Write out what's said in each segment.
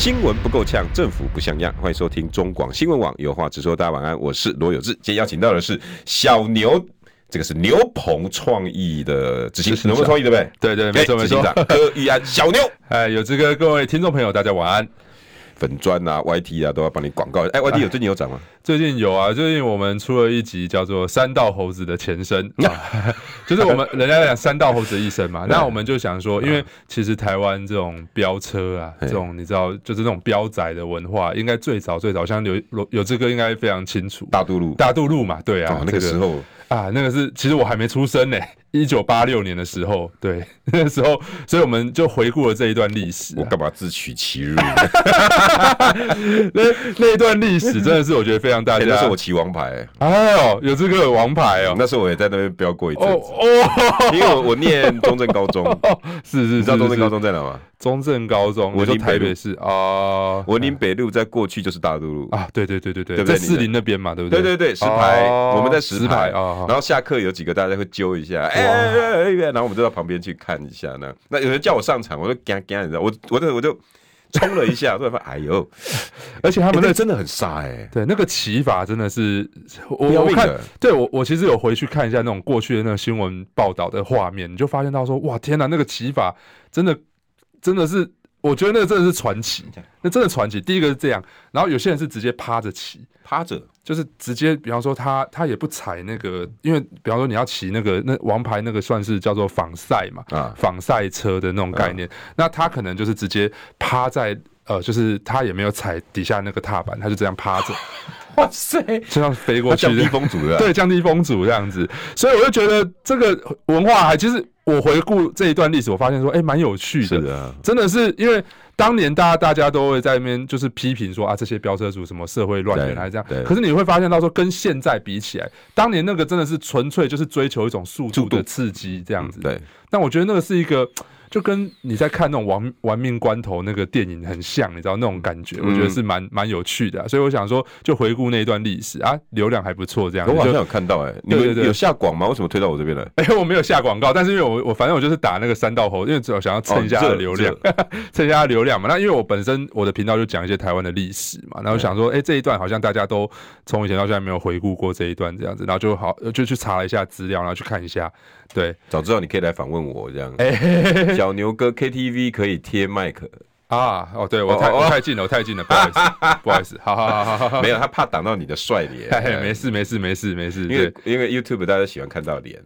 新闻不够呛，政府不像样。欢迎收听中广新闻网，有话直说。大家晚安，我是罗有志。今天邀请到的是小牛，这个是牛棚创意的执行长，牛棚创意对不对？对对，没错没错。柯玉安，小牛，哎，有志哥，各位听众朋友，大家晚安。粉砖啊，YT 啊，都要帮你广告。哎，YT 有最近有涨吗？最近有啊，最近我们出了一集叫做《三道猴子的前身》啊，就是我们人家讲三道猴子的一生嘛。那我们就想说，因为其实台湾这种飙车啊，这种你知道，就是那种飙仔的文化，应该最早最早，像有有这个应该非常清楚。大渡路，大渡路嘛，对啊，那个时候。啊，那个是其实我还没出生呢，一九八六年的时候，对，那个时候，所以我们就回顾了这一段历史，啊。我干嘛自取其辱？那那一段历史真的是我觉得非常大家。那时候我骑王牌，欸，哎呦，有这个王牌哦，喔。那时候我也在那边飙过一次。哦哦，因为我我念中正高中，是是，是，你知道中正高中在哪吗？中正高中，我说台北市啊，文林北路在过去就是大渡路啊，对对对对对，在士林那边嘛，对不对？对对对，石牌，我们在石牌啊，然后下课有几个大家会揪一下，哎哎哎，然后我们就到旁边去看一下呢。那有人叫我上场，我就干干，你知道，我我就我就冲了一下，突然发现，哎呦，而且他们那真的很杀哎，对，那个骑法真的是，我我看，对我我其实有回去看一下那种过去的那个新闻报道的画面，你就发现到说，哇，天哪，那个骑法真的。真的是，我觉得那真的是传奇，那真的传奇。第一个是这样，然后有些人是直接趴着骑，趴着就是直接，比方说他他也不踩那个，因为比方说你要骑那个那王牌那个算是叫做仿赛嘛，啊，仿赛车的那种概念，那他可能就是直接趴在呃，就是他也没有踩底下那个踏板，他就这样趴着。哇塞！这样飞过去，降低风阻的，对，降低风阻这样子，所以我就觉得这个文化还其实我回顾这一段历史，我发现说，哎，蛮有趣的，真的是因为当年大家大家都会在那边就是批评说啊，这些飙车族什么社会乱源还是这样，可是你会发现到说跟现在比起来，当年那个真的是纯粹就是追求一种速度的刺激这样子，对，但我觉得那个是一个。就跟你在看那种亡亡命关头那个电影很像，你知道那种感觉，我觉得是蛮蛮有趣的，所以我想说，就回顾那一段历史啊，流量还不错，这样。我好像有看到哎，你们有下广吗？为什么推到我这边来？哎，我没有下广告，但是因为我我反正我就是打那个三道猴，因为只有想要蹭一下流量，蹭一下流量嘛。那因为我本身我的频道就讲一些台湾的历史嘛，然后想说，哎，这一段好像大家都从以前到现在没有回顾过这一段这样子，然后就好就去查了一下资料，然后去看一下。对，早知道你可以来访问我这样。哎，小牛哥 KTV 可以贴麦克。啊？哦，对我太我太近了，我太近了，不好意思，不好意思，好好好好，没有，他怕挡到你的帅脸。没事没事没事没事，因为因为 YouTube 大家喜欢看到脸，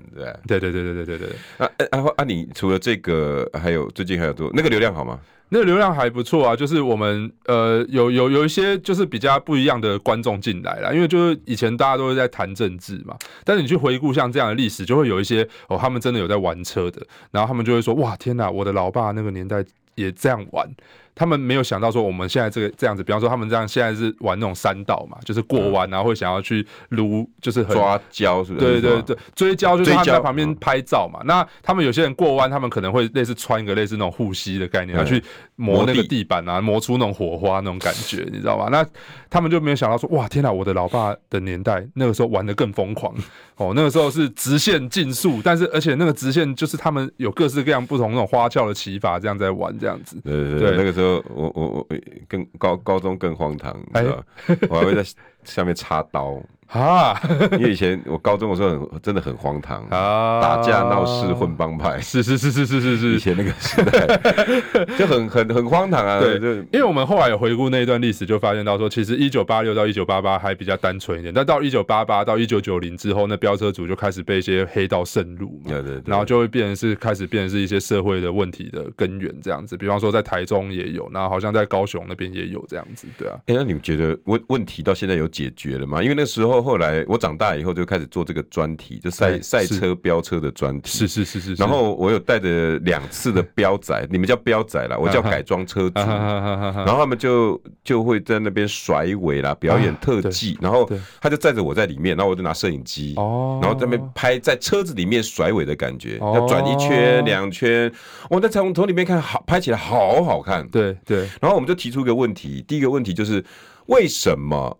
对对对对对对对对。啊啊啊！你除了这个，还有最近还有多那个流量好吗？那个流量还不错啊，就是我们呃有有有一些就是比较不一样的观众进来了，因为就是以前大家都是在谈政治嘛，但是你去回顾像这样的历史，就会有一些哦，他们真的有在玩车的，然后他们就会说哇天哪，我的老爸那个年代也这样玩。他们没有想到说我们现在这个这样子，比方说他们这样现在是玩那种山道嘛，就是过弯然后会想要去撸，就是很抓胶，是不是？对对对，追胶就是他们在旁边拍照嘛。那他们有些人过弯，他们可能会类似穿一个类似那种护膝的概念，要去磨那个地板啊，磨出那种火花那种感觉，你知道吧？那他们就没有想到说，哇，天哪！我的老爸的年代那个时候玩的更疯狂 哦，那个时候是直线竞速，但是而且那个直线就是他们有各式各样不同那种花俏的骑法，这样在玩这样子。对对对，那个时候。我我我更高高中更荒唐，你知道吧？我还会在下面插刀。啊，因为以前我高中的时候很真的很荒唐啊，打架闹事混帮派，是是是是是是是，以前那个时代 就很很很荒唐啊。对，就因为我们后来有回顾那一段历史，就发现到说，其实一九八六到一九八八还比较单纯一点，但到一九八八到一九九零之后，那飙车族就开始被一些黑道渗入嘛，对对对，然后就会变成是开始变成是一些社会的问题的根源这样子。比方说在台中也有，然后好像在高雄那边也有这样子，对啊。哎，那你们觉得问问题到现在有解决了吗？因为那时候。后后来我长大以后就开始做这个专题，就赛赛车飙车的专题。是是是是。然后我有带着两次的 飙仔，你们叫飙仔啦，我叫改装车主。然后他们就就会在那边甩尾啦，表演特技。然后他就载着我在里面，然后我就拿摄影机，然后在那边拍在车子里面甩尾的感觉，要转一圈两圈。我在从从里面看，好拍起来好好看。对对。然后我们就提出一个问题，第一个问题就是为什么？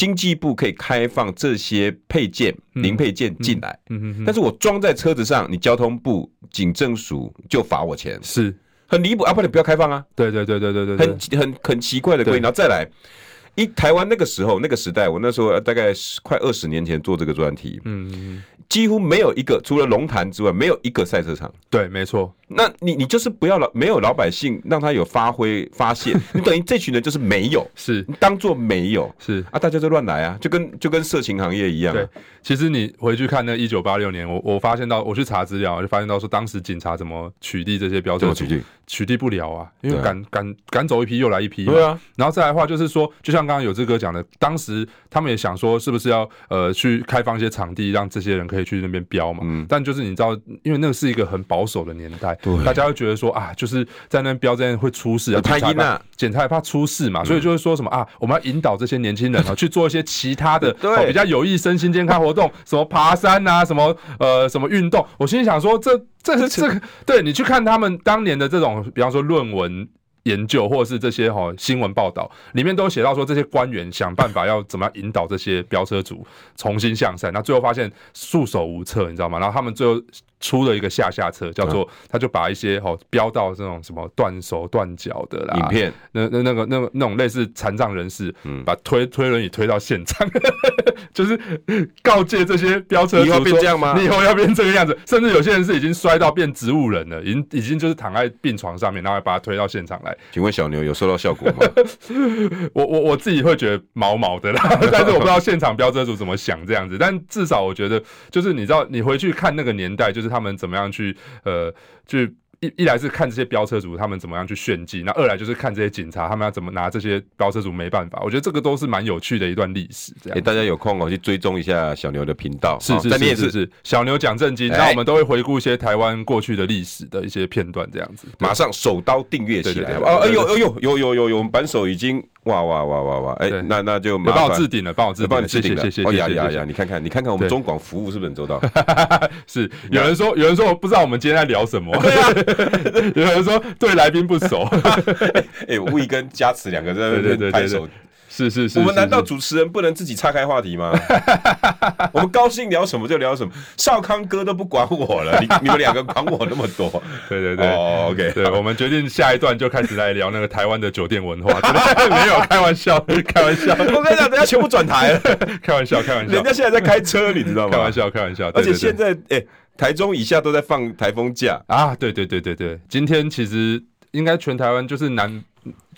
经济部可以开放这些配件、零配件进来，但是我装在车子上，你交通部警政署就罚我钱，是很离谱啊！不，你不要开放啊！对对对对对对，很很很奇怪的规定，然后再来。一台湾那个时候那个时代，我那时候大概快二十年前做这个专题，嗯，几乎没有一个除了龙潭之外，没有一个赛车场。对，没错。那你你就是不要老没有老百姓让他有发挥发泄，你等于这群人就是没有，是你当做没有，是啊，大家就乱来啊，就跟就跟色情行业一样。对，其实你回去看那一九八六年，我我发现到我去查资料，我就发现到说当时警察怎么取缔这些标准，取缔取缔不了啊，因为赶赶赶走一批又来一批。对啊，然后再来的话就是说，就像刚刚有志哥讲的，当时他们也想说，是不是要呃去开放一些场地，让这些人可以去那边标嘛？嗯。但就是你知道，因为那个是一个很保守的年代，对，大家会觉得说啊，就是在那边飙，这样会出事啊，太阴了，检查也怕出事嘛，所以就是说什么啊，我们要引导这些年轻人啊 去做一些其他的，对，比较有益身心健康活动，什么爬山啊，什么呃什么运动。我心里想说，这这是这个，对你去看他们当年的这种，比方说论文。研究或者是这些哈新闻报道里面都写到说，这些官员想办法要怎么样引导这些飙车族重新向善，那最后发现束手无策，你知道吗？然后他们最后出了一个下下策，叫做他就把一些哦飙到这种什么断手断脚的啦，影片，那那那个那个那种类似残障人士，嗯，把推推轮椅推到现场，就是告诫这些飙车你以后变这样吗？你以后要变这个样子，甚至有些人是已经摔到变植物人了，已经已经就是躺在病床上面，然后把他推到现场来。请问小牛有收到效果吗？我我我自己会觉得毛毛的啦，但是我不知道现场飙车族怎么想这样子。但至少我觉得，就是你知道，你回去看那个年代，就是他们怎么样去呃去。一一来是看这些飙车族他们怎么样去炫技，那二来就是看这些警察他们要怎么拿这些飙车族没办法。我觉得这个都是蛮有趣的一段历史。这样，欸，大家有空哦去追踪一下小牛的频道，是是是是是，小牛讲正经，那我们都会回顾一些台湾过去的历史的一些片段，这样子。马上手刀订阅起来，哦，哎呦哎呦，有有有有，我们扳手已经。哇哇哇哇哇！哎，那那就帮我置顶了，帮我置顶，帮你置顶了。谢谢谢谢。哦呀呀呀！你看看，你看看我们中广服务是不是很周到？是，有人说，有人说我不知道我们今天在聊什么。对啊，有人说对来宾不熟。哎，欸，吴一跟嘉慈两个在在在拍手。是是是，我们难道主持人不能自己岔开话题吗？我们高兴聊什么就聊什么，少康哥都不管我了，你 你们两个管我那么多？对对对，OK，对，我们决定下一段就开始来聊那个台湾的酒店文化。没有开玩笑，开玩笑，我跟你讲，人家全部转台了，开玩笑，开玩笑，人家现在在开车，你知道吗？开玩笑，开玩笑，而且现在哎，台中以下都在放台风假啊！对对对对对，今天其实应该全台湾就是南。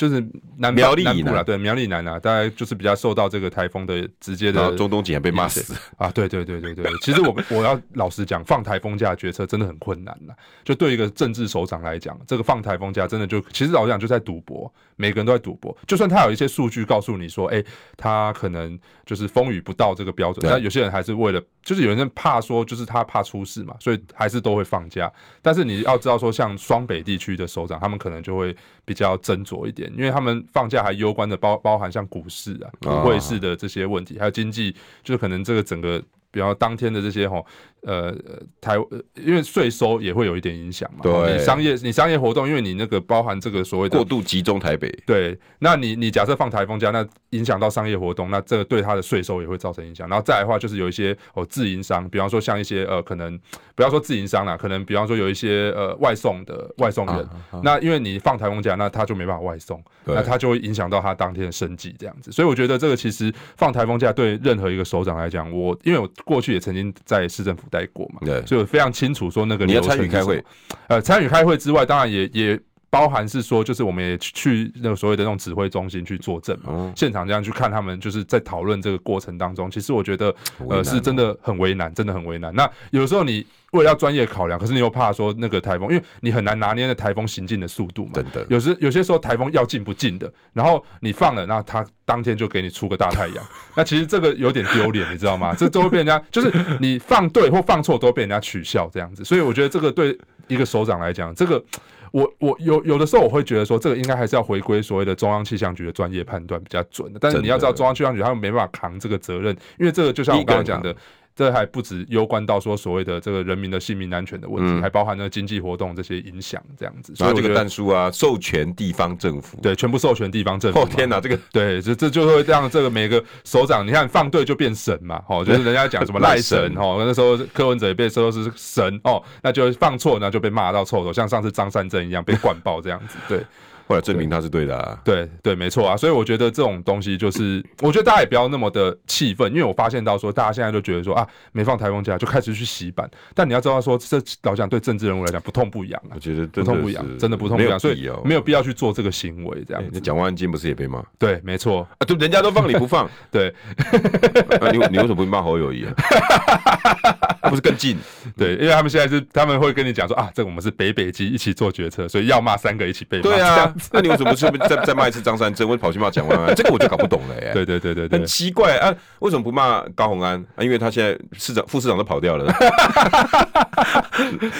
就是南苗栗南部啦，对苗栗南啊，大概就是比较受到这个台风的直接的。中东景还被骂死 啊！对对对对对，其实我我要老实讲，放台风假决策真的很困难呐。就对一个政治首长来讲，这个放台风假真的就其实老实讲就在赌博，每个人都在赌博。就算他有一些数据告诉你说，哎，他可能就是风雨不到这个标准，但有些人还是为了，就是有人怕说，就是他怕出事嘛，所以还是都会放假。但是你要知道说，像双北地区的首长，他们可能就会比较斟酌一点。因为他们放假还攸关的包包含像股市啊、股汇市的这些问题，还有经济，就是可能这个整个，比方当天的这些吼。呃，台因为税收也会有一点影响嘛。对，你商业你商业活动，因为你那个包含这个所谓的过度集中台北。对，那你你假设放台风假，那影响到商业活动，那这个对他的税收也会造成影响。然后再来的话，就是有一些哦自营商，比方说像一些呃可能不要说自营商啦，可能比方说有一些呃外送的外送人，啊啊、那因为你放台风假，那他就没办法外送，那他就会影响到他当天的生计这样子。所以我觉得这个其实放台风假对任何一个首长来讲，我因为我过去也曾经在市政府。待过嘛？对，所以我非常清楚说那个你要参与开会，呃，参与开会之外，当然也也包含是说，就是我们也去那个所谓的那种指挥中心去作证嘛，嗯、现场这样去看他们，就是在讨论这个过程当中，其实我觉得呃、哦、是真的很为难，真的很为难。那有时候你为了要专业考量，可是你又怕说那个台风，因为你很难拿捏那台风行进的速度嘛。真的，有时有些时候台风要进不进的，然后你放了，那它当天就给你出个大太阳，那其实这个有点丢脸，你知道吗？这都会被人家就是你放对或放错都被人家取笑这样子，所以我觉得这个对一个首长来讲，这个。我我有有的时候我会觉得说，这个应该还是要回归所谓的中央气象局的专业判断比较准的。但是你要知道，中央气象局他们没办法扛这个责任，因为这个就像我刚刚讲的。这还不止攸关到说所谓的这个人民的性命安全的问题，嗯、还包含了经济活动这些影响，这样子。所以这个但书啊，授权地方政府，对，全部授权地方政府。哦天哪，这个对，这这就会让这个每个首长，你看放对就变神嘛，哦，就是人家讲什么 赖神哦，那时候柯文哲也被说是神哦，那就放错那就被骂到臭头，像上次张善政一样被灌爆这样子，对。后来证明他是对的啊，对对，对，没错啊，所以我觉得这种东西就是，我觉得大家也不要那么的气愤，因为我发现到说，大家现在就觉得说啊，没放台风假就开始去洗版，但你要知道说，这老讲对政治人物来讲不痛不痒啊，我觉得不痛不痒，真的不痛不痒，所以没有必要去做这个行为，这样。那蒋万安不是也被骂？对，没错啊，就人家都放你不放，对，你你为什么不骂侯友谊啊？那 不是更近？对，因为他们现在是他们会跟你讲说啊，这个我们是北北基一起做决策，所以要骂三个一起被骂。对啊，那你为什么是？再再骂一次张善政，我跑去骂蒋万安，这个我就搞不懂了耶。对对对对对，很奇怪啊，为什么不骂高虹安啊？因为他现在市长、副市长都跑掉了，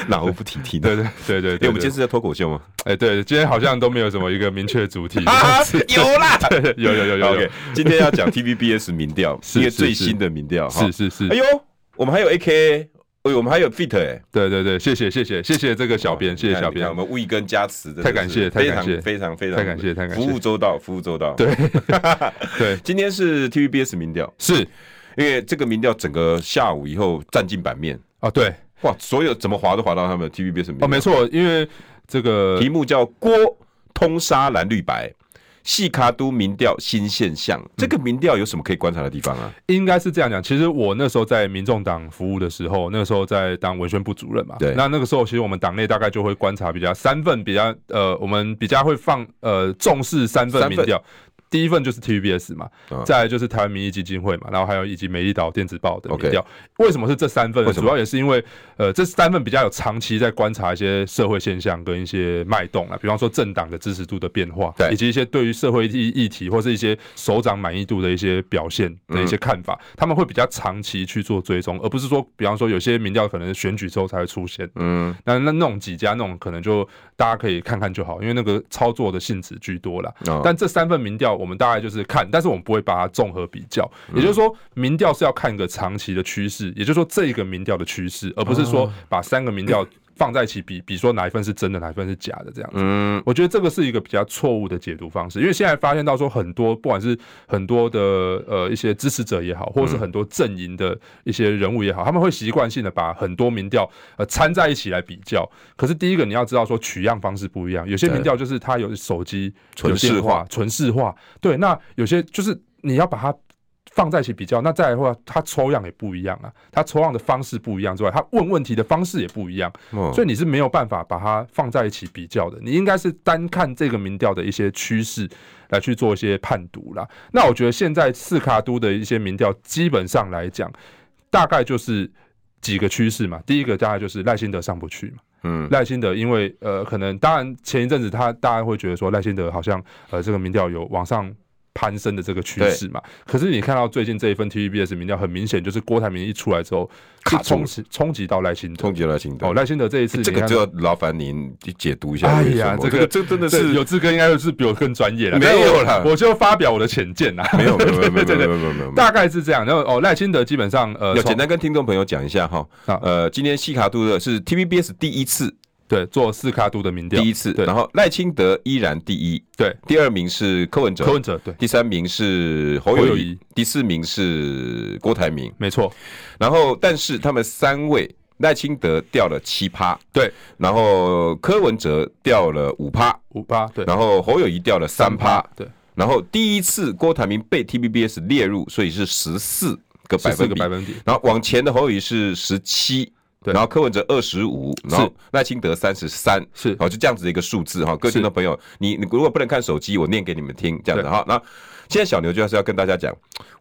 哪壶不提提呢？对对对对，因为我们今天是在脱口秀吗？哎，对，今天好像都没有什么一个明确主题。有啦，有有有有。OK，今天要讲 TVBS 民调，一个最新的民调。是是是。哎呦，我们还有 AKA。哎，我们还有 fit 哎，对对对，谢谢谢谢谢谢这个小编，谢谢小编，我们无意跟加持的，太感谢，太感谢，非常非常太感谢，太感谢，服务周到，服务周到，对 对，今天是 TVBS 民调，是。因为这个民调整个下午以后占尽版面。啊，对，哇，所有怎么划都划到他们 TVBS 民调，哦，没错，因为这个题目叫郭通杀蓝绿白。细卡都民调新现象，这个民调有什么可以观察的地方啊？应该是这样讲，其实我那时候在民众党服务的时候，那个时候在当文宣部主任嘛。对。那那个时候，其实我们党内大概就会观察比较三份比较呃，我们比较会放呃重视三份民调。第一份就是 TVBS 嘛，再来就是台湾民意基金会嘛，然后还有以及美丽岛电子报的民调。为什么是这三份呢？主要也是因为呃，这三份比较有长期在观察一些社会现象跟一些脉动啊，比方说政党的支持度的变化，以及一些对于社会议议题或是一些首长满意度的一些表现的一些看法，他们会比较长期去做追踪，而不是说，比方说有些民调可能选举之后才会出现，嗯，那那那种几家那种可能就大家可以看看就好，因为那个操作的性质居多啦。但这三份民调。我们大概就是看，但是我们不会把它综合比较。也就是说，民调是要看一个长期的趋势，也就是说这一个民调的趋势，而不是说把三个民调放在一起比，比说哪一份是真的，哪一份是假的这样子。嗯，我觉得这个是一个比较错误的解读方式，因为现在发现到说很多，不管是很多的呃一些支持者也好，或者是很多阵营的一些人物也好，他们会习惯性的把很多民调呃掺在一起来比较。可是第一个你要知道说取样方式不一样，有些民调就是它有手机纯视化，纯视化。对，那有些就是你要把它。放在一起比较，那再来的话，他抽样也不一样啊，他抽样的方式不一样之外，他问问题的方式也不一样，所以你是没有办法把它放在一起比较的。你应该是单看这个民调的一些趋势来去做一些判读啦。那我觉得现在四卡都的一些民调，基本上来讲，大概就是几个趋势嘛。第一个大概就是赖清德上不去嘛，嗯，赖清德因为呃，可能当然前一阵子他大家会觉得说赖清德好像呃这个民调有往上。攀升的这个趋势嘛，可是你看到最近这一份 TVBS 民调，很明显就是郭台铭一出来之后，卡冲击冲击到赖清德，冲击赖清德。哦，赖清德这一次，这个就要劳烦您解读一下。哎呀，这个这真的是有志哥应该是比我更专业了。没有了，我就发表我的浅见啦。没有没有没有 没有没有没有，大概是这样。然后哦，赖清德基本上呃，要简单跟听众朋友讲一下哈。呃，今天西卡杜的是 TVBS 第一次。对，做四卡度的民调，第一次。对，然后赖清德依然第一，对，第二名是柯文哲，柯文哲，对，第三名是侯友谊，第四名是郭台铭，没错。然后，但是他们三位，赖清德掉了七趴，对，然后柯文哲掉了五趴，五趴，对，然后侯友谊掉了三趴，对，然后第一次郭台铭被 T B B S 列入，所以是十四个百分比，百分比。然后往前的侯友谊是十七。然后柯文哲二十五，然后赖清德三十三，是，好，就这样子的一个数字哈。各位听众朋友，你你如果不能看手机，我念给你们听，这样子哈。那现在小牛就是要跟大家讲，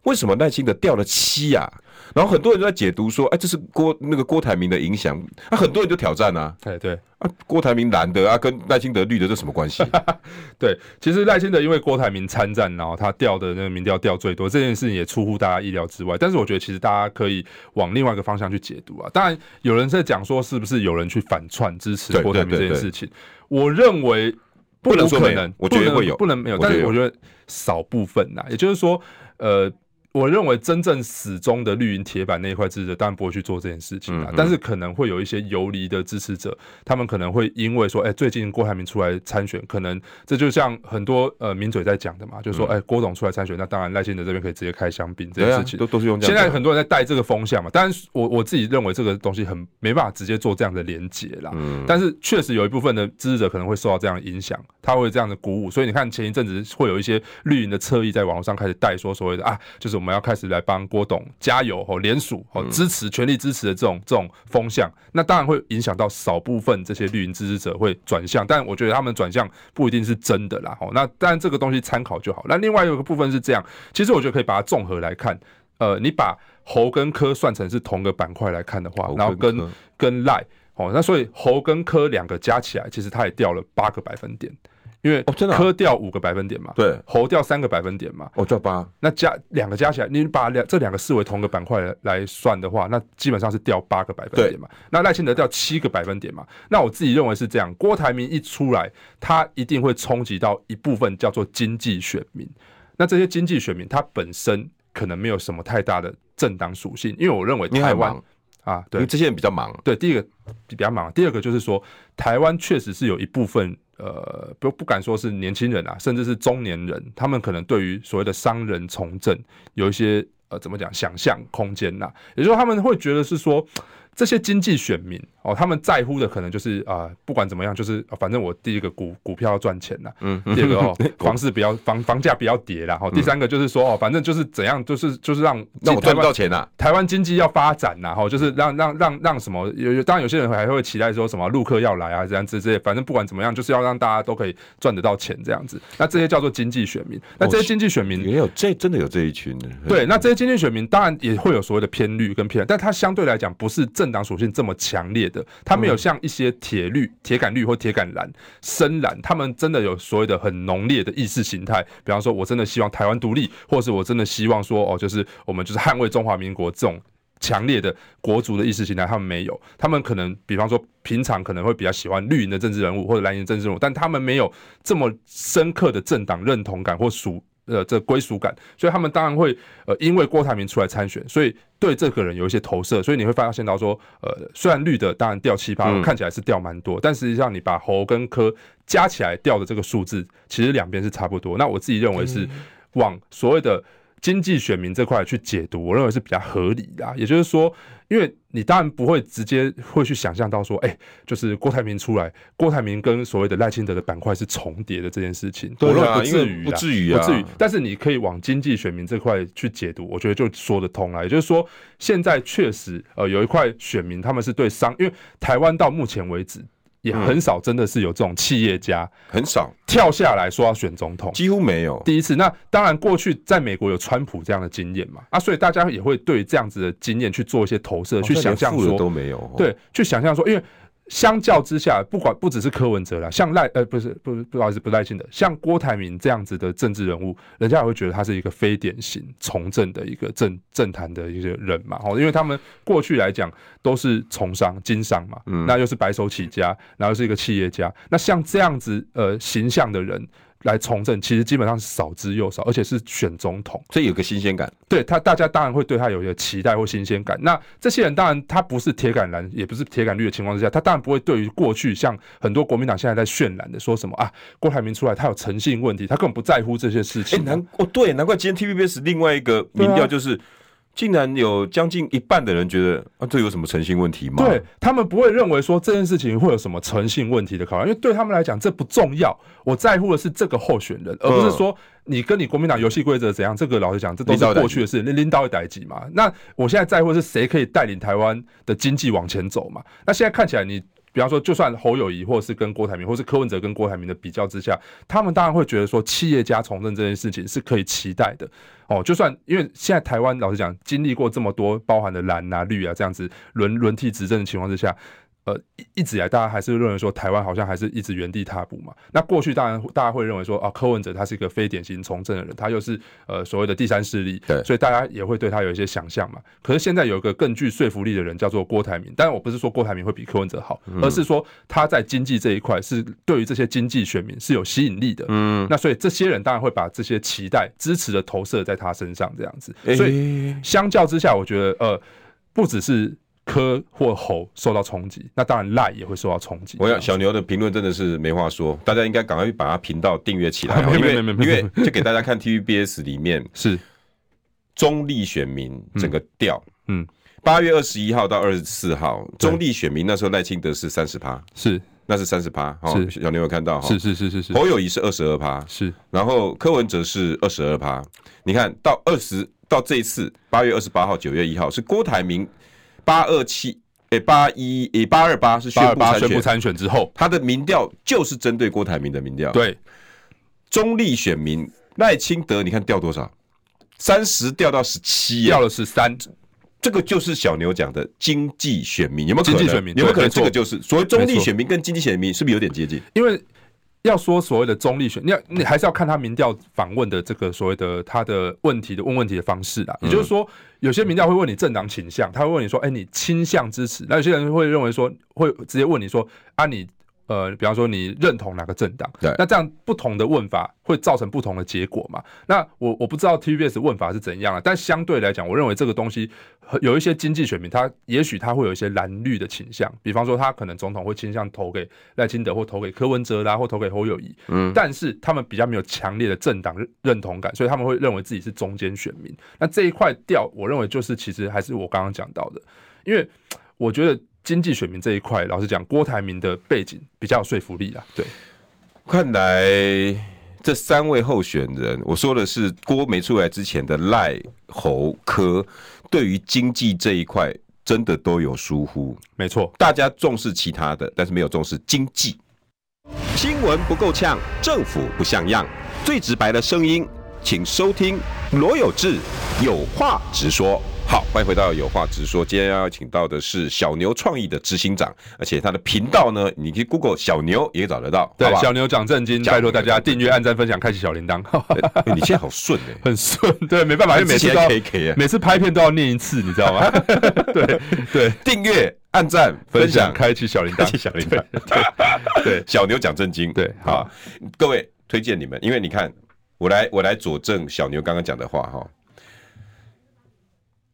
为什么赖清德掉了七啊？然后很多人都在解读说，哎，这是郭那个郭台铭的影响，那、啊、很多人就挑战啊，哎对啊，郭台铭蓝的啊，跟赖清德绿的这什么关系？对，其实赖清德因为郭台铭参战，然后他掉的那个民调掉最多，这件事情也出乎大家意料之外。但是我觉得其实大家可以往另外一个方向去解读啊。当然有人在讲说，是不是有人去反串支持郭台铭这件事情？我认为不能说可能，我觉得会有，不能没有，但是我觉得少部分呐，也就是说，呃。我认为真正死忠的绿营铁板那一块支持者，当然不会去做这件事情啊。但是可能会有一些游离的支持者，他们可能会因为说，哎，最近郭台铭出来参选，可能这就像很多呃名嘴在讲的嘛，就是说，哎，郭董出来参选，那当然赖清德这边可以直接开香槟这件事情，都都是用这样。现在很多人在带这个风向嘛，但是我我自己认为这个东西很没办法直接做这样的连结啦。但是确实有一部分的支持者可能会受到这样的影响，他会这样的鼓舞。所以你看前一阵子会有一些绿营的侧翼在网络上开始带说所谓的啊，就是我们要开始来帮。郭董加油哦，联署哦，支持全力支持的这种这种风向，那当然会影响到少部分这些绿营支持者会转向，但我觉得他们转向不一定是真的啦。哦，那当然这个东西参考就好。那另外有一个部分是这样，其实我觉得可以把它综合来看。呃，你把侯跟柯算成是同个板块来看的话，然后跟跟赖哦，那所以侯跟柯两个加起来，其实它也掉了八个百分点。因为柯掉五个百分点嘛，对，侯掉三个百分点嘛，哦，掉八，那加两个加起来，你把两这两个视为同个板块来算的话，那基本上是掉八个百分点嘛。那赖清德掉七个百分点嘛。那我自己认为是这样，郭台铭一出来，他一定会冲击到一部分叫做经济选民。那这些经济选民，他本身可能没有什么太大的政党属性，因为我认为台湾啊，对，这些人比较忙。对，第一个比较忙，第二个就是说，台湾确实是有一部分。呃，不不敢说是年轻人啊，甚至是中年人，他们可能对于所谓的商人从政有一些呃，怎么讲，想象空间呐，也就是他们会觉得是说。这些经济选民哦，他们在乎的可能就是啊、呃，不管怎么样，就是反正我第一个股股票要赚钱呐，嗯，第二个哦，房市不要房房价不要跌啦，哦，第三个就是说哦，反正就是怎样，就是就是让让我赚不到钱呐，台湾经济要发展呐，哈，就是让让让让什么有有当然有些人还会期待说什么陆客要来啊，这样子这些，反正不管怎么样，就是要让大家都可以赚得到钱这样子。那这些叫做经济选民，那这些经济选民也有这真的有这一群的，对，那这些经济选民当然也会有所谓的偏绿跟偏，但它相对来讲不是。政党属性这么强烈的，他没有像一些铁绿、铁杆绿或铁杆蓝、深蓝，他们真的有所谓的很浓烈的意识形态。比方说，我真的希望台湾独立，或是我真的希望说，哦，就是我们就是捍卫中华民国这种强烈的国族的意识形态，他们没有。他们可能，比方说，平常可能会比较喜欢绿营的政治人物或者蓝营政治人物，但他们没有这么深刻的政党认同感或属。呃，这归属感，所以他们当然会呃，因为郭台铭出来参选，所以对这个人有一些投射，所以你会发现到说，呃，虽然绿的当然掉七八，嗯，看起来是掉蛮多，但实际上你把侯跟柯加起来掉的这个数字，其实两边是差不多。那我自己认为是往所谓的。经济选民这块去解读，我认为是比较合理的。也就是说，因为你当然不会直接会去想象到说，哎，就是郭台铭出来，郭台铭跟所谓的赖清德的板块是重叠的这件事情，我认为不至于，不至于，不至于。但是你可以往经济选民这块去解读，我觉得就说得通了。也就是说，现在确实呃有一块选民，他们是对商，因为台湾到目前为止。也很少，真的是有这种企业家很少跳下来说要选总统，几乎没有。第一次，那当然过去在美国有川普这样的经验嘛，啊，所以大家也会对这样子的经验去做一些投射，去想象说都没有，对，去想象说，因为。相较之下，不管不只是柯文哲啦，像赖呃不是不是不好意思不赖清的，像郭台铭这样子的政治人物，人家也会觉得他是一个非典型从政的一个政政坛的一个人嘛，哦，因为他们过去来讲都是从商经商嘛，嗯，那又是白手起家，然后是一个企业家，那像这样子呃形象的人。来从政，其实基本上是少之又少，而且是选总统，所以有个新鲜感。对他，大家当然会对他有一个期待或新鲜感。那这些人当然他不是铁杆蓝，也不是铁杆绿的情况之下，他当然不会对于过去像很多国民党现在在渲染的说什么啊，郭台铭出来他有诚信问题，他根本不在乎这些事情。哎、欸，难哦，对，难怪今天 TVBS 另外一个民调就是。竟然有将近一半的人觉得啊，这有什么诚信问题吗？对，他们不会认为说这件事情会有什么诚信问题的考量，因为对他们来讲这不重要。我在乎的是这个候选人，而不是说你跟你国民党游戏规则怎样。这个老实讲，这都是过去的事，那领导一代志嘛。那我现在在乎的是谁可以带领台湾的经济往前走嘛？那现在看起来你。比方说，就算侯友谊，或是跟郭台铭，或是柯文哲跟郭台铭的比较之下，他们当然会觉得说，企业家从政这件事情是可以期待的哦。就算因为现在台湾老实讲，经历过这么多包含的蓝啊、绿啊这样子轮轮替执政的情况之下。呃，一一直以来，大家还是认为说台湾好像还是一直原地踏步嘛。那过去当然大家会认为说，啊，柯文哲他是一个非典型从政的人，他又是呃所谓的第三势力，对，所以大家也会对他有一些想象嘛。可是现在有一个更具说服力的人叫做郭台铭，当然我不是说郭台铭会比柯文哲好，而是说他在经济这一块是对于这些经济选民是有吸引力的。嗯，那所以这些人当然会把这些期待、支持的投射在他身上，这样子。所以相较之下，我觉得呃，不只是。柯或侯受到冲击，那当然赖也会受到冲击。我想小牛的评论真的是没话说，大家应该赶快把他频道订阅起来，因为因为就给大家看 TVBS 里面是中立选民整个调，嗯，八月二十一号到二十四号，中立选民那时候赖清德是三十趴，是。那是三十趴，是。小牛有看到哈，是是是是是，侯友谊是二十二趴，是，然后柯文哲是二十二趴，你看到二十到这一次八月二十八号九月一号是郭台铭。八二七，诶，八一，诶，八二八是宣布宣布参选之后，他的民调就是针对郭台铭的民调。对，中立选民赖清德，你看掉多少？三十掉到十七，掉了十三。这个就是小牛讲的经济选民，有没有可能？经济选民有没有可能？这个就是所谓中立选民跟经济选民是不是有点接近？因为。要说所谓的中立选，你要你还是要看他民调访问的这个所谓的他的问题的问问题的方式啦。也就是说，有些民调会问你政党倾向，他会问你说：“哎，你倾向支持？”那有些人会认为说，会直接问你说：“啊，你。”呃，比方说你认同哪个政党？对，那这样不同的问法会造成不同的结果嘛？那我我不知道 TVBS 问法是怎样啊，但相对来讲，我认为这个东西有一些经济选民，他也许他会有一些蓝绿的倾向，比方说他可能总统会倾向投给赖清德，或投给柯文哲啦，或投给侯友谊。嗯，但是他们比较没有强烈的政党认同感，所以他们会认为自己是中间选民。那这一块调，我认为就是其实还是我刚刚讲到的，因为我觉得。经济选民这一块，老实讲，郭台铭的背景比较有说服力啊。对，看来这三位候选人，我说的是郭没出来之前的赖、侯、柯，对于经济这一块真的都有疏忽。没错，大家重视其他的，但是没有重视经济。新闻不够呛，政府不像样，最直白的声音，请收听罗有志有话直说。好，欢迎回到有话直说。今天要请到的是小牛创意的执行长，而且他的频道呢，你去 Google 小牛也找得到。对，小牛讲正经，拜托大家订阅、按赞、分享、开启小铃铛。你现在好顺哎，很顺。对，没办法，因为每次都要每次拍片都要念一次，你知道吗？对对，订阅、按赞、分享、开启小铃铛，小铃铛。对，小牛讲正经。对，好，各位推荐你们，因为你看，我来我来佐证小牛刚刚讲的话哈。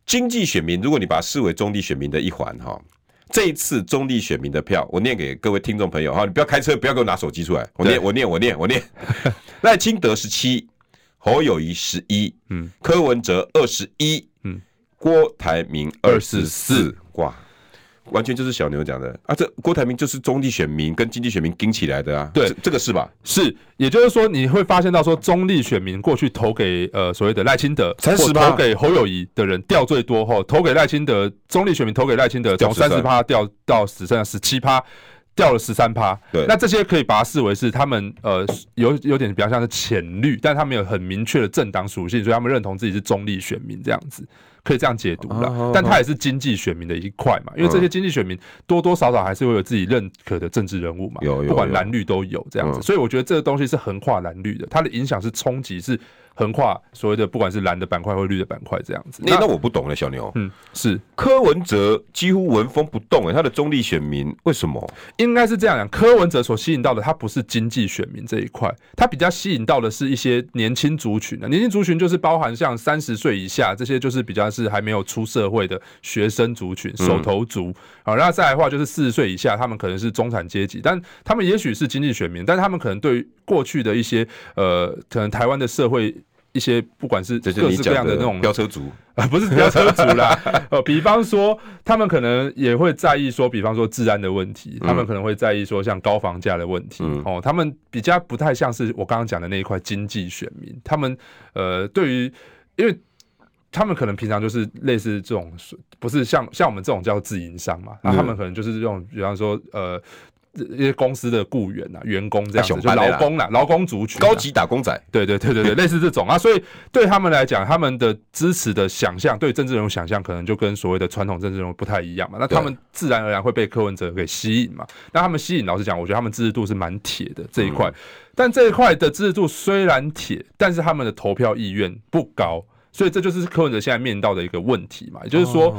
经济选民，如果你把它视为中立选民的一环哈，这一次中立选民的票，我念给各位听众朋友哈，你不要开车，不要给我拿手机出来，我念，我念，我念，我念。赖清德十七，侯友谊十一，嗯，柯文哲二十一，嗯，郭台铭二十四，哇。完全就是小牛讲的啊！这郭台铭就是中立选民跟经济选民顶起来的啊！对，这个是吧？是，也就是说你会发现到说，中立选民过去投给呃所谓的赖清德，三十趴投给侯友谊的人掉最多后，投给赖清德，中立选民投给赖清德从三十趴掉到只剩下十七趴，掉了十三趴。对，那这些可以把它视为是他们呃有有点比较像是浅绿，但他们有很明确的政党属性，所以他们认同自己是中立选民这样子。可以这样解读了，但他也是经济选民的一块嘛，因为这些经济选民多多少少还是会有自己认可的政治人物嘛，不管蓝绿都有这样子，所以我觉得这个东西是横跨蓝绿的，它的影响是冲击是。横跨所谓的不管是蓝的板块或绿的板块这样子，那那我不懂了，小牛，嗯，是。柯文哲几乎闻风不动哎，他的中立选民为什么？应该是这样讲，柯文哲所吸引到的他不是经济选民这一块，他比较吸引到的是一些年轻族群的，年轻族群就是包含像三十岁以下这些，就是比较是还没有出社会的学生族群、手头族，好，然后再来的话就是四十岁以下，他们可能是中产阶级，但他们也许是经济选民，但他们可能对于过去的一些呃，可能台湾的社会。一些不管是各式各样的那种飙车族啊，不是飙车族啦，呃，比方说他们可能也会在意说，比方说治安的问题，他们可能会在意说像高房价的问题，哦，他们比较不太像是我刚刚讲的那一块经济选民，他们呃，对于因为。他们可能平常就是类似这种，不是像像我们这种叫自营商嘛，那他们可能就是这种，比方说呃一些公司的雇员啊、员工这样子，就劳工啦、劳工族群、高级打工仔，对对对对对，类似这种啊，所以对他们来讲，他们的支持的想象，对政治人物想象，可能就跟所谓的传统政治人物不太一样嘛。那他们自然而然会被柯文哲给吸引嘛。那他们吸引，老实讲，我觉得他们支持度是蛮铁的这一块，但这一块的支持度虽然铁，但是他们的投票意愿不高。所以这就是柯文哲现在面到的一个问题嘛，也就是说，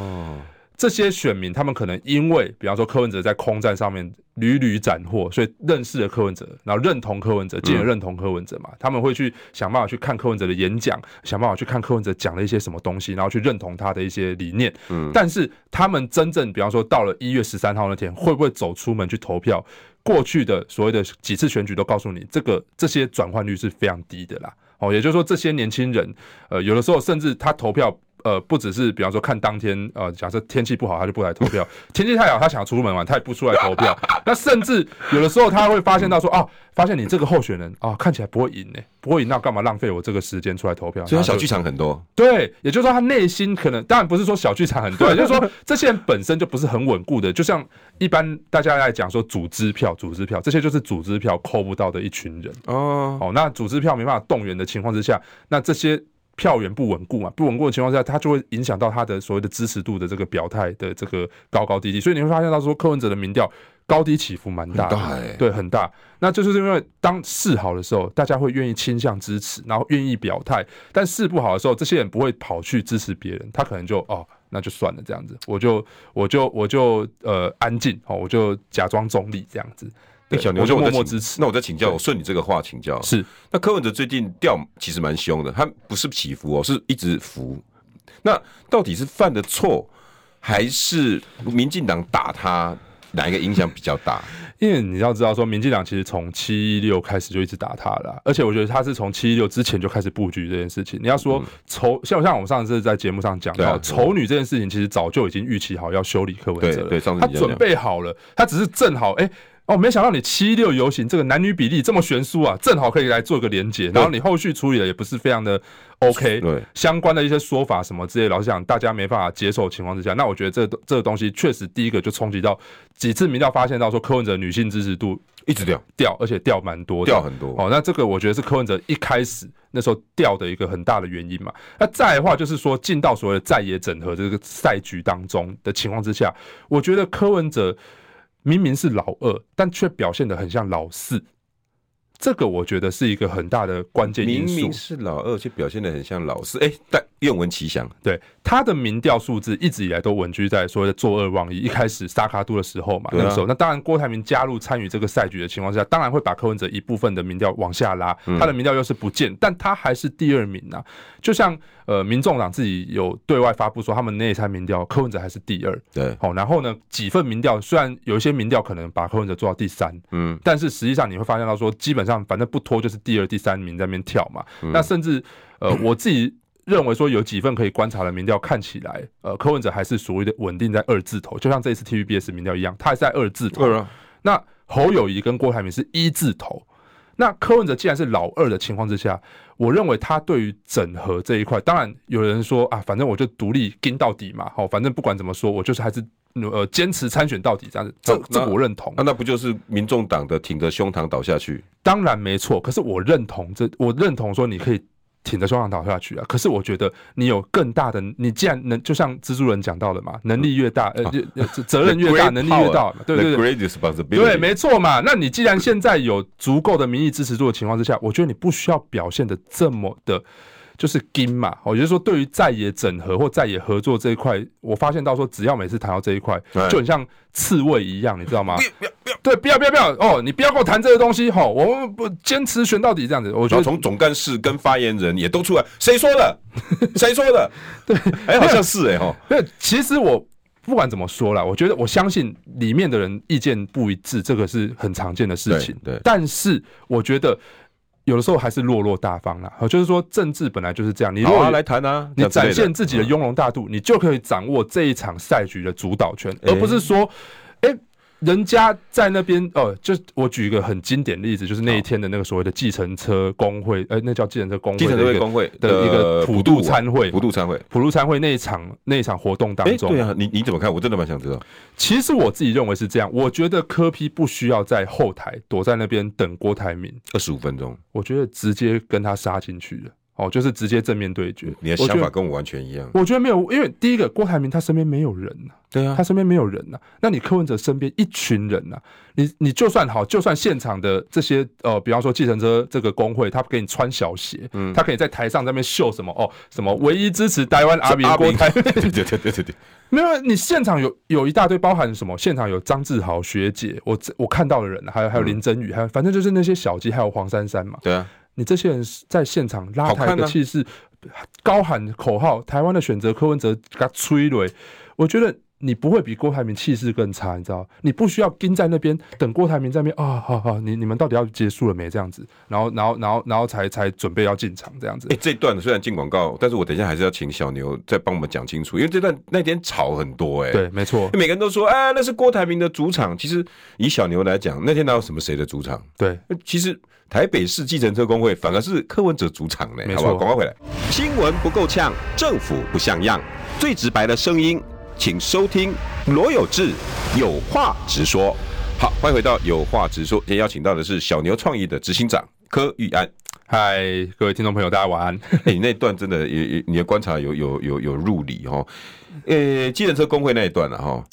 这些选民他们可能因为，比方说柯文哲在空战上面屡屡斩获，所以认识了柯文哲，然后认同柯文哲，进而认同柯文哲嘛，他们会去想办法去看柯文哲的演讲，想办法去看柯文哲讲了一些什么东西，然后去认同他的一些理念。嗯，但是他们真正，比方说到了一月十三号那天，会不会走出门去投票？过去的所谓的几次选举都告诉你，这个这些转换率是非常低的啦。哦，也就是说，这些年轻人，呃，有的时候甚至他投票，呃，不只是比方说看当天，呃，假设天气不好，他就不来投票；天气太好，他想要出门玩，他也不出来投票。那甚至有的时候他会发现到说，哦，发现你这个候选人啊，看起来不会赢呢，不会赢，那干嘛浪费我这个时间出来投票？所以他小剧场很多。对，也就是说，他内心可能，当然不是说小剧场很多，也就是说，这些人本身就不是很稳固的，就像。一般大家来讲说组织票、组织票，这些就是组织票扣不到的一群人哦。哦，那组织票没办法动员的情况之下，那这些票源不稳固嘛，不稳固的情况下，它就会影响到他的所谓的支持度的这个表态的这个高高低低。所以你会发现到说柯文哲的民调高低起伏蛮大的，大欸、对，很大。那就是因为当势好的时候，大家会愿意倾向支持，然后愿意表态；但势不好的时候，这些人不会跑去支持别人，他可能就哦。那就算了，这样子，我就我就我就呃安静哦，我就假装中立这样子。对，小牛，我就默默支持。那我再请教，我顺你这个话请教。是，那柯文哲最近调其实蛮凶的，他不是起伏哦，是一直伏。那到底是犯的错，还是民进党打他？哪一个影响比较大？因为你要知道，说民进党其实从七一六开始就一直打他了，而且我觉得他是从七一六之前就开始布局这件事情。你要说丑，像像我们上次在节目上讲到丑女这件事情，其实早就已经预期好要修理柯文哲了，对，他准备好了，他只是正好哎。哦，没想到你七六游行这个男女比例这么悬殊啊，正好可以来做一个连结，然后你后续处理的也不是非常的 OK，对，相关的一些说法什么之类，老实讲大家没办法接受的情况之下，那我觉得这这个东西确实第一个就冲击到几次民调发现到说柯文哲女性支持度一直掉掉，而且掉蛮多，掉很多。哦，那这个我觉得是柯文哲一开始那时候掉的一个很大的原因嘛。那再的话就是说进到所谓的在野整合这个赛局当中的情况之下，我觉得柯文哲。明明是老二，但却表现得很像老四。这个我觉得是一个很大的关键因素。明明是老二，却表现得很像老四。哎，但愿闻其详。对他的民调数字一直以来都稳居在所谓的坐二望一。一开始萨卡都的时候嘛，那个时候，那当然郭台铭加入参与这个赛局的情况下，当然会把柯文哲一部分的民调往下拉。他的民调又是不见，但他还是第二名啊。就像呃，民众党自己有对外发布说，他们内参民调柯文哲还是第二。对，好，然后呢，几份民调虽然有一些民调可能把柯文哲做到第三，嗯，但是实际上你会发现到说，基本上反正不拖就是第二、第三名在那边跳嘛。嗯、那甚至呃，我自己认为说有几份可以观察的民调看起来，呃，柯文哲还是属于的稳定在二字头，就像这一次 TVBS 民调一样，他还是在二字头。啊、那侯友谊跟郭台铭是一字头。那柯文哲既然是老二的情况之下，我认为他对于整合这一块，当然有人说啊，反正我就独立跟到底嘛，好，反正不管怎么说，我就是还是。呃，坚持参选到底这样子，这这个我认同。那那不就是民众党的挺着胸膛倒下去？当然没错。可是我认同这，我认同说你可以挺着胸膛倒下去啊。可是我觉得你有更大的，你既然能，就像蜘蛛人讲到的嘛，能力越大，呃，责任越大，能力越大，对对对，对，没错嘛。那你既然现在有足够的民意支持度的情况之下，我觉得你不需要表现的这么的。就是金嘛，我就是说，对于在野整合或在野合作这一块，我发现到说，只要每次谈到这一块，就很像刺猬一样，你知道吗？不要不要，对，不要不要不要哦，你不要跟我谈这个东西，吼，我们不坚持选到底这样子。我觉得从总干事跟发言人也都出来，谁说的？谁说的？对，哎，好像是哎哈。对，其实我不管怎么说啦，我觉得我相信里面的人意见不一致，这个是很常见的事情。对，但是我觉得。有的时候还是落落大方啦。就是说，政治本来就是这样。你如果来谈啊，你展现自己的雍容大度，你就可以掌握这一场赛局的主导权，而不是说，哎。人家在那边哦，就我举一个很经典例子，就是那一天的那个所谓的计程车工会，呃，那叫计程车工会，计程车工会的一个普渡参会，普渡参会，普渡参会那一场那一场活动当中，对啊，你你怎么看？我真的蛮想知道。其实我自己认为是这样，我觉得柯批不需要在后台躲在那边等郭台铭二十五分钟，我觉得直接跟他杀进去了。哦，就是直接正面对决。你的想法跟我完全一样。我觉得没有，因为第一个郭台铭他身边没有人呐。对啊，他身边没有人呐。那你柯文哲身边一群人呐，你你就算好，就算现场的这些呃，比方说计程车这个工会，他给你穿小鞋，嗯，他可以在台上在那边秀什么哦，什么唯一支持台湾阿扁郭台铭，对对对对对对。没有，你现场有有一大堆，包含什么？现场有张志豪学姐，我我看到的人，还有还有林珍羽，还有反正就是那些小鸡，还有黄珊珊嘛。对啊。你这些人在现场拉抬的气势，高喊口号，台湾的选择柯文哲给他催泪，我觉得你不会比郭台铭气势更差，你知道？你不需要盯在那边等郭台铭在那边啊，好好，你你们到底要结束了没？这样子，然后然后然后然后才才准备要进场这样子。哎，这段虽然进广告，但是我等一下还是要请小牛再帮我们讲清楚，因为这段那天吵很多哎。对，没错，每个人都说哎，那是郭台铭的主场。其实以小牛来讲，那天哪有什么谁的主场？对，其实。台北市计程车工会反而是柯文哲主场呢。好不好？广告回来，新闻不够呛，政府不像样，最直白的声音，请收听罗有志有话直说。好，欢迎回到有话直说，今天邀请到的是小牛创意的执行长柯玉安。嗨，各位听众朋友，大家晚安。欸、你那段真的也你的观察有有有有入理哦。呃，计程车工会那一段了哈。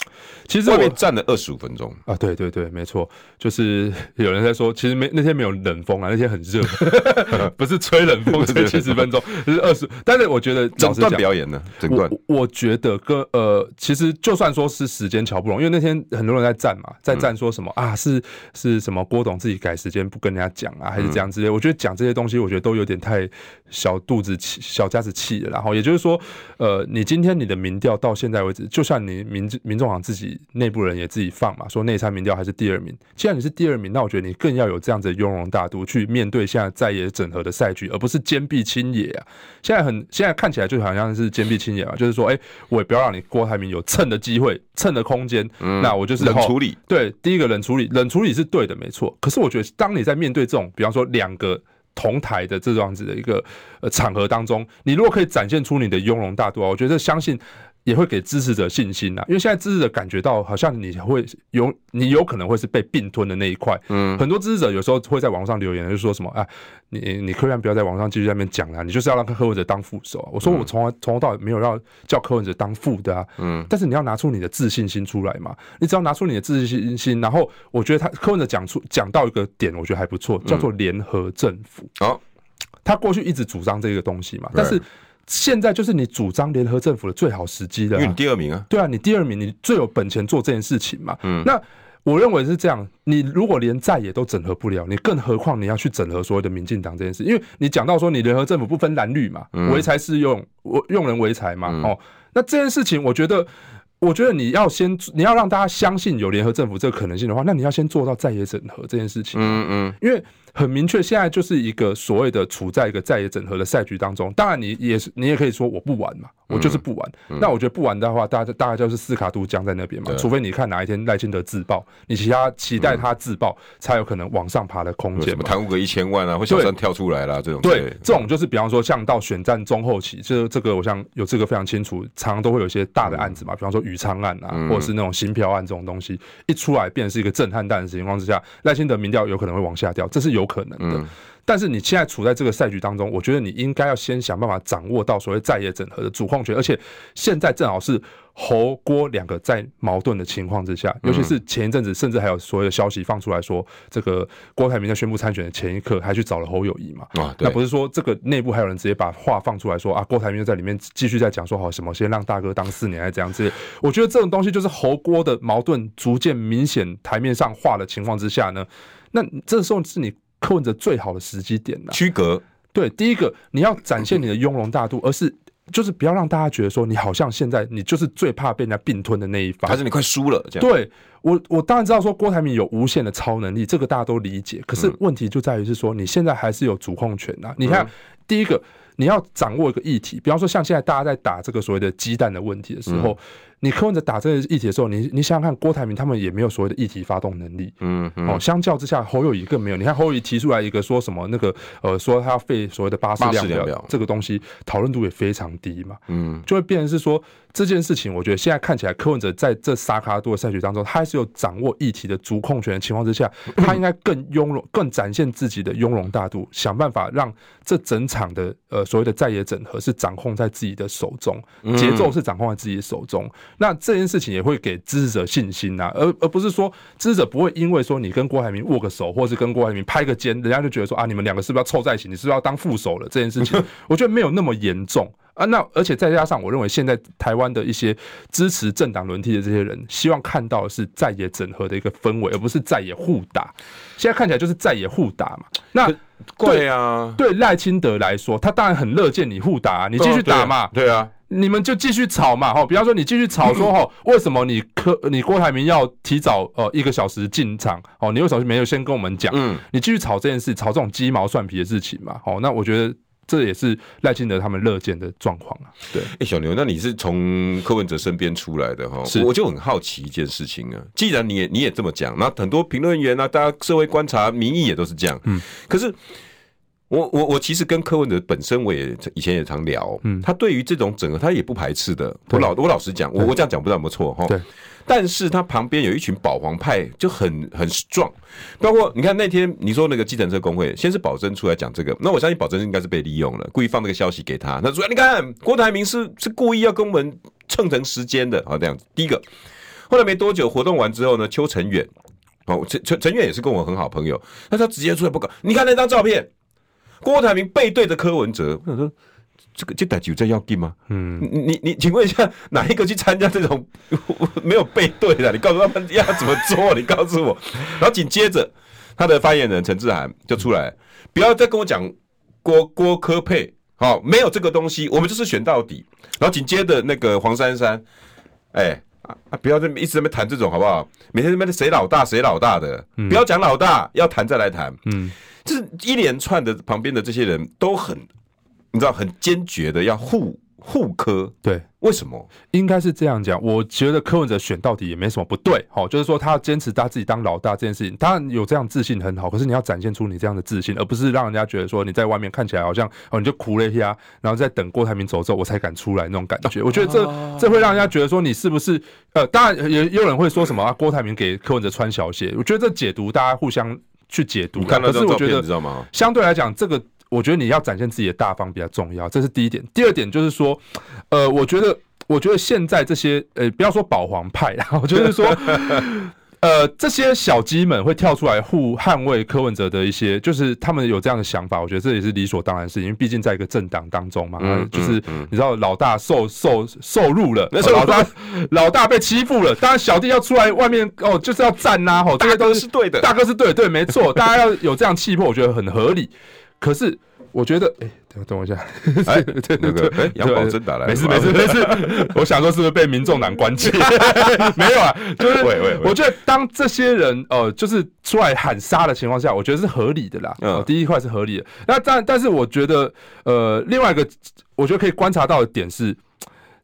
其实外面站了二十五分钟啊，对对对，没错，就是 有人在说，其实没那天没有冷风啊，那天很热，不是吹冷风，吹七十分钟，就是二十。但是我觉得整段表演呢，整段我，我觉得跟呃，其实就算说是时间瞧不拢，因为那天很多人在站嘛，在站说什么、嗯、啊，是是什么郭董自己改时间不跟人家讲啊，还是这样之类。我觉得讲这些东西，我觉得都有点太小肚子气、小家子气了。然后也就是说，呃，你今天你的民调到现在为止，就算你民民众党自己。内部人也自己放嘛，说内参民调还是第二名。既然你是第二名，那我觉得你更要有这样子的雍容大度去面对现在在野整合的赛局，而不是坚壁清野啊。现在很现在看起来就好像是坚壁清野啊，就是说，哎、欸，我也不要让你郭台铭有蹭的机会、蹭的空间。嗯，那我就是冷处理。对，第一个冷处理，冷处理是对的，没错。可是我觉得，当你在面对这种，比方说两个同台的这样子的一个呃场合当中，你如果可以展现出你的雍容大度啊，我觉得相信。也会给支持者信心呐，因为现在支持者感觉到好像你会有，你有可能会是被并吞的那一块。嗯，很多支持者有时候会在网上留言，就说什么啊，你你柯文不要在网上继续在那边讲了，你就是要让柯文哲当副手啊。我说我从来从头到尾没有要叫柯文哲当副的啊。嗯，但是你要拿出你的自信心出来嘛，你只要拿出你的自信心，然后我觉得他柯文哲讲出讲到一个点，我觉得还不错，叫做联合政府。好，他过去一直主张这个东西嘛，但是。现在就是你主张联合政府的最好时机了，因为你第二名啊。对啊，你第二名，你最有本钱做这件事情嘛。嗯，那我认为是这样，你如果连在野都整合不了，你更何况你要去整合所谓的民进党这件事？因为你讲到说你联合政府不分蓝绿嘛，唯才是用，我用人唯才嘛。哦，那这件事情，我觉得，我觉得你要先，你要让大家相信有联合政府这个可能性的话，那你要先做到在野整合这件事情。嗯嗯，因为。很明确，现在就是一个所谓的处在一个在野整合的赛局当中。当然，你也是，你也可以说我不玩嘛，我就是不玩。那我觉得不玩的话，大家大概就是斯卡都僵在那边嘛。除非你看哪一天赖清德自爆，你其他期待他自爆，才有可能往上爬的空间。贪污个一千万啊，或小三跳出来啦这种。对，这种就是比方说，像到选战中后期，这这个我想有这个非常清楚，常常都会有一些大的案子嘛，比方说宇昌案啊，或者是那种新票案这种东西，一出来变成是一个震撼弹的情况之下，赖清德民调有可能会往下掉，这是有可能的。但是你现在处在这个赛局当中，我觉得你应该要先想办法掌握到所谓在野整合的主控权，而且现在正好是侯郭两个在矛盾的情况之下，尤其是前一阵子甚至还有所有的消息放出来说，这个郭台铭在宣布参选的前一刻还去找了侯友谊嘛？啊，那不是说这个内部还有人直接把话放出来说啊，郭台铭在里面继续在讲说好什么先让大哥当四年还是这样子？我觉得这种东西就是侯郭的矛盾逐渐明显台面上化的情况之下呢，那这时候是你。柯文哲最好的时机点呢？区隔。对，第一个你要展现你的雍容大度，而是就是不要让大家觉得说你好像现在你就是最怕被人家并吞的那一方，还是你快输了这样？对我，我当然知道说郭台铭有无限的超能力，这个大家都理解。可是问题就在于是说，你现在还是有主控权啊。你看，第一个你要掌握一个议题，比方说像现在大家在打这个所谓的鸡蛋的问题的时候。你柯文哲打这个议题的时候，你你想想看，郭台铭他们也没有所谓的议题发动能力，嗯，哦，相较之下，侯友宜更没有。你看侯友宜提出来一个说什么那个呃，说他要废所谓的八四量表，这个东西讨论度也非常低嘛，嗯，就会变成是说这件事情，我觉得现在看起来柯文哲在这沙卡多的赛局当中，他还是有掌握议题的主控权的情况之下，他应该更雍容，更展现自己的雍容大度，想办法让这整场的呃所谓的在野整合是掌控在自己的手中，节奏是掌控在自己的手中。那这件事情也会给支持者信心呐、啊，而而不是说支持者不会因为说你跟郭台铭握个手，或是跟郭台铭拍个肩，人家就觉得说啊，你们两个是不是要凑在一起？你是不是要当副手了？这件事情，我觉得没有那么严重啊。那而且再加上，我认为现在台湾的一些支持政党轮替的这些人，希望看到的是在野整合的一个氛围，而不是在野互打。现在看起来就是在野互打嘛。那对啊，对赖清德来说，他当然很乐见你互打、啊，你继续打嘛。对啊。你们就继续吵嘛，哈，比方说你继续吵说，哈，为什么你柯你郭台铭要提早呃一个小时进场？哦，你为什么没有先跟我们讲？嗯，你继续吵这件事，吵这种鸡毛蒜皮的事情嘛，好，那我觉得这也是赖清德他们乐见的状况啊。对，哎，小牛，那你是从柯文哲身边出来的哈，是，我就很好奇一件事情啊。既然你也你也这么讲，那很多评论员啊，大家社会观察民意也都是这样，嗯，可是。我我我其实跟柯文哲本身我也以前也常聊，嗯，他对于这种整个他也不排斥的。我老我老实讲，我我这样讲不知道有没有错哈。对。但是他旁边有一群保皇派就很很 strong，包括你看那天你说那个计程车工会，先是宝珍出来讲这个，那我相信宝珍应该是被利用了，故意放那个消息给他。他说你看郭台铭是是故意要跟我们蹭成时间的啊这样子。第一个，后来没多久活动完之后呢，邱成远哦陈陈陈远也是跟我很好朋友，那他直接出来不搞，你看那张照片。郭台铭背对着柯文哲，我想说这个这代志有在要紧吗？嗯，你你你，请问一下，哪一个去参加这种 没有背对的？你告诉他们要怎么做？你告诉我。然后紧接着他的发言人陈志涵就出来，不要再跟我讲郭郭科配，好，没有这个东西，我们就是选到底。然后紧接着那个黄珊珊，哎啊，不要这么一直在那边谈这种好不好？每天在那边谁老大谁老大的，不要讲老大，要谈再来谈。嗯。就是一连串的旁边的这些人都很，你知道很坚决的要护护科，对，为什么？应该是这样讲。我觉得柯文哲选到底也没什么不对，好，就是说他要坚持他自己当老大这件事情，当然有这样自信很好。可是你要展现出你这样的自信，而不是让人家觉得说你在外面看起来好像哦，你就哭了一下，然后再等郭台铭走之后我才敢出来那种感觉。我觉得这这会让人家觉得说你是不是呃，当然也有人会说什么啊，郭台铭给柯文哲穿小鞋。我觉得这解读大家互相。去解读，可是我觉得，相对来讲，这个我觉得你要展现自己的大方比较重要，这是第一点。第二点就是说，呃，我觉得，我觉得现在这些，呃，不要说保皇派，然后就是说。呃，这些小鸡们会跳出来护捍卫柯文哲的一些，就是他们有这样的想法，我觉得这也是理所当然的事情，因为毕竟在一个政党当中嘛，嗯、就是你知道老大受受受辱了，老大老大被欺负了，当然小弟要出来外面哦，就是要站呐，吼，这些都是对的，大哥是对的，对，没错，大家要有这样气魄，我觉得很合理，可是。我觉得，哎、欸，等等我一下，哎，对那个，哎，杨宝珍打来，没事没事没事，我想说是不是被民众党关切？没有啊，就是，我觉得当这些人呃，就是出来喊杀的情况下，我觉得是合理的啦。嗯，第一块是合理的。那但但是我觉得，呃，另外一个我觉得可以观察到的点是。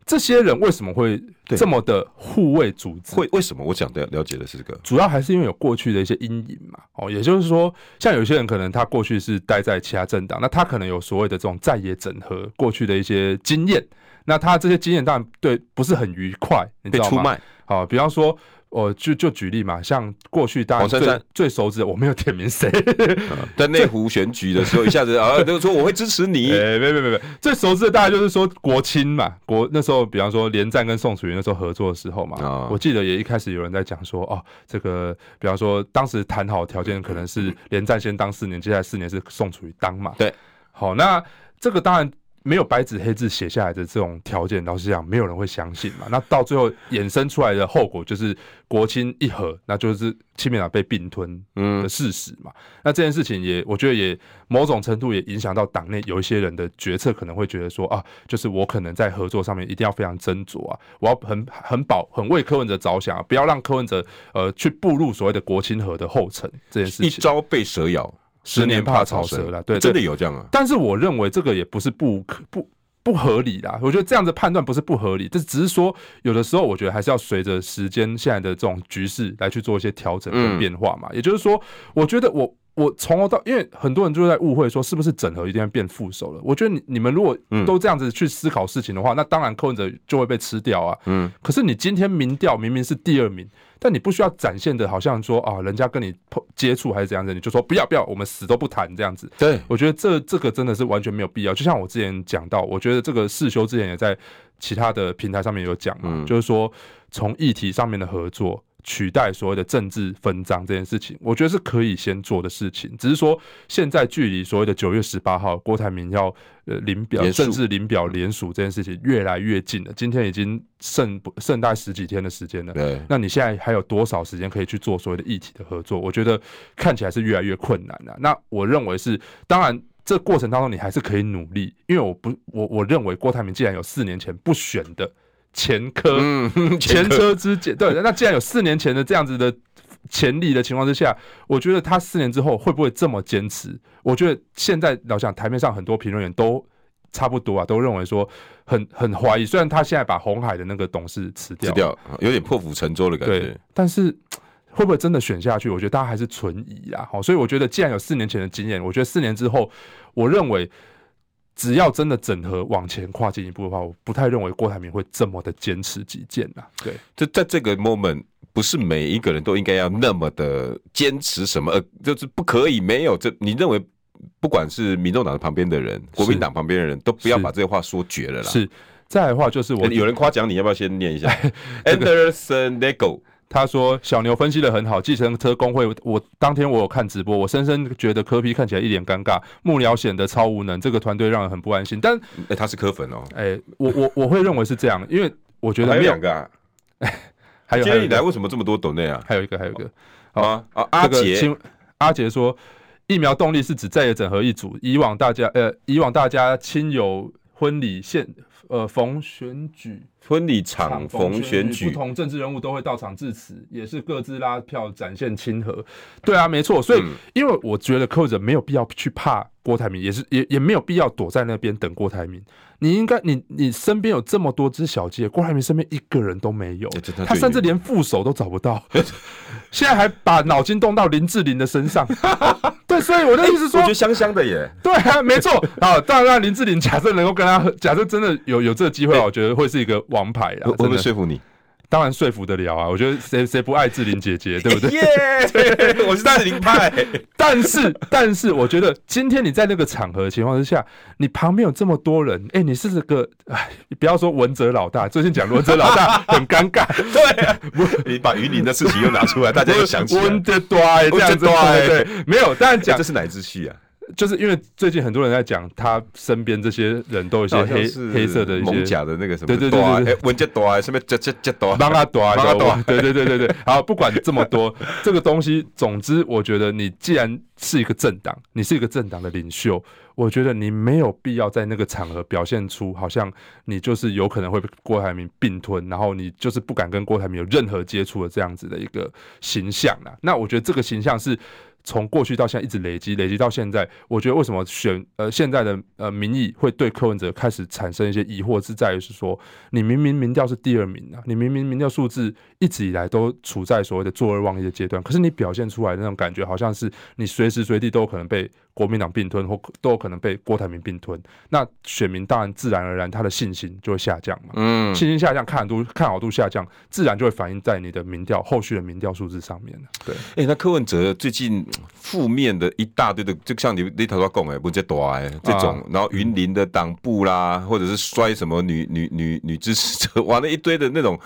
这些人为什么会这么的护卫组织？会为什么？我想了了解的是这个，主要还是因为有过去的一些阴影嘛。哦，也就是说，像有些人可能他过去是待在其他政党，那他可能有所谓的这种在野整合过去的一些经验，那他这些经验当然对不是很愉快，你知道吗？被出卖。好，比方说。哦，就就举例嘛，像过去大家最珊珊最熟知的，我没有点名谁，在内湖选举的时候，一下子啊，就说我会支持你。哎，没没没没，最熟知的大概就是说国青嘛，国那时候，比方说连战跟宋楚瑜那时候合作的时候嘛，哦、我记得也一开始有人在讲说，哦，这个比方说当时谈好条件可能是连战先当四年，接下来四年是宋楚瑜当嘛。对，好，那这个当然。没有白纸黑字写下来的这种条件，老实讲，没有人会相信嘛。那到最后衍生出来的后果就是国亲一和，那就是亲民党被并吞的事实嘛。嗯、那这件事情也，我觉得也某种程度也影响到党内有一些人的决策，可能会觉得说啊，就是我可能在合作上面一定要非常斟酌啊，我要很很保很为柯文哲着想啊，不要让柯文哲呃去步入所谓的国亲和的后尘。这件事情一朝被蛇咬。十年怕草蛇了，对，真的有这样啊。但是我认为这个也不是不可不不合理啦。我觉得这样的判断不是不合理，这只是说有的时候我觉得还是要随着时间现在的这种局势来去做一些调整跟变化嘛。也就是说，我觉得我。我从头到，因为很多人就在误会说，是不是整合一定要变副手了？我觉得你你们如果都这样子去思考事情的话，那当然柯文哲就会被吃掉啊。嗯。可是你今天民调明明是第二名，但你不需要展现的，好像说啊，人家跟你接触还是怎样子，你就说不要不要，我们死都不谈这样子。对，我觉得这这个真的是完全没有必要。就像我之前讲到，我觉得这个世修之前也在其他的平台上面有讲嘛，就是说从议题上面的合作。取代所谓的政治分赃这件事情，我觉得是可以先做的事情。只是说，现在距离所谓的九月十八号郭台铭要呃领表政治领表联署这件事情越来越近了。今天已经剩不剩大概十几天的时间了。对，那你现在还有多少时间可以去做所谓的议题的合作？我觉得看起来是越来越困难了。那我认为是，当然这过程当中你还是可以努力，因为我不我我认为郭台铭既然有四年前不选的。前科，前车之鉴。对，那既然有四年前的这样子的潜力的情况之下，我觉得他四年之后会不会这么坚持？我觉得现在老实讲，台面上很多评论员都差不多啊，都认为说很很怀疑。虽然他现在把红海的那个董事辞掉，辞掉，有点破釜沉舟的感觉。对，但是会不会真的选下去？我觉得大家还是存疑啊。好，所以我觉得既然有四年前的经验，我觉得四年之后，我认为。只要真的整合往前跨进一步的话，我不太认为郭台铭会这么的坚持己见呐。对，就在这个 moment，不是每一个人都应该要那么的坚持什么，呃，就是不可以没有这。你认为，不管是民众党旁边的人，国民党旁边的人都不要把这话说绝了啦。是，再来的话就是我有人夸奖你，要不要先念一下？Anderson Lego。他说：“小牛分析的很好，计程车工会，我当天我有看直播，我深深觉得科皮看起来一脸尴尬，幕僚显得超无能，这个团队让人很不安心。但，哎、欸，他是柯粉哦，哎、欸，我我我会认为是这样，因为我觉得没有两个、啊，还有，今天你来为什么这么多抖内啊？还有一个，还有一个，好啊，啊，阿杰，阿杰说，疫苗动力是指再也整合一组，以往大家呃，以往大家亲友婚礼现呃逢选举。”婚礼场逢选举，不同政治人物都会到场致辞，也是各自拉票展现亲和。对啊，没错。所以，因为我觉得柯文没有必要去怕郭台铭，也是也也没有必要躲在那边等郭台铭。你应该，你你身边有这么多只小鸡，郭台铭身边一个人都没有，他甚至连副手都找不到，现在还把脑筋动到林志玲的身上。对，所以我的意思是说，我觉得香香的耶。对啊，没错啊。当然，让林志玲假设能够跟他，假设真的有有这个机会，我觉得会是一个王牌啊。我会不会说服你？当然说服得了啊！我觉得谁谁不爱志玲姐姐，对不对？耶！Yeah, 我是志玲派。但是，但是，我觉得今天你在那个场合的情况之下，你旁边有这么多人，哎、欸，你是这个，哎，不要说文哲老大，最近讲文哲老大很尴尬。对、啊，你把云林的事情又拿出来，大家又想起来。文哲大这样子，对，没有，但讲这是哪支戏啊？就是因为最近很多人在讲他身边这些人都有一些黑黑色的一些假的那个什么，对对对对，文杰多啊，什么杰杰杰多，帮他多啊，帮他多，对对对对对。好，不管这么多，这个东西，总之，我觉得你既然是一个政党，你是一个政党的领袖，我觉得你没有必要在那个场合表现出好像你就是有可能会被郭台铭并吞，然后你就是不敢跟郭台铭有任何接触的这样子的一个形象啊。那我觉得这个形象是。从过去到现在一直累积，累积到现在，我觉得为什么选呃现在的呃民意会对柯文哲开始产生一些疑惑，是在于是说，你明明民调是第二名啊，你明明民调数字一直以来都处在所谓的坐而望一的阶段，可是你表现出来的那种感觉，好像是你随时随地都可能被国民党并吞，或都有可能被郭台铭并吞，那选民当然自然而然他的信心就会下降嘛，嗯，信心下降，看好度看好度下降，自然就会反映在你的民调后续的民调数字上面。对，哎、欸，那柯文哲最近。负面的一大堆的，就像你你头先讲的，不接大哎，这种，然后云林的党部啦，或者是摔什么女女女女支持者，完了一堆的那种，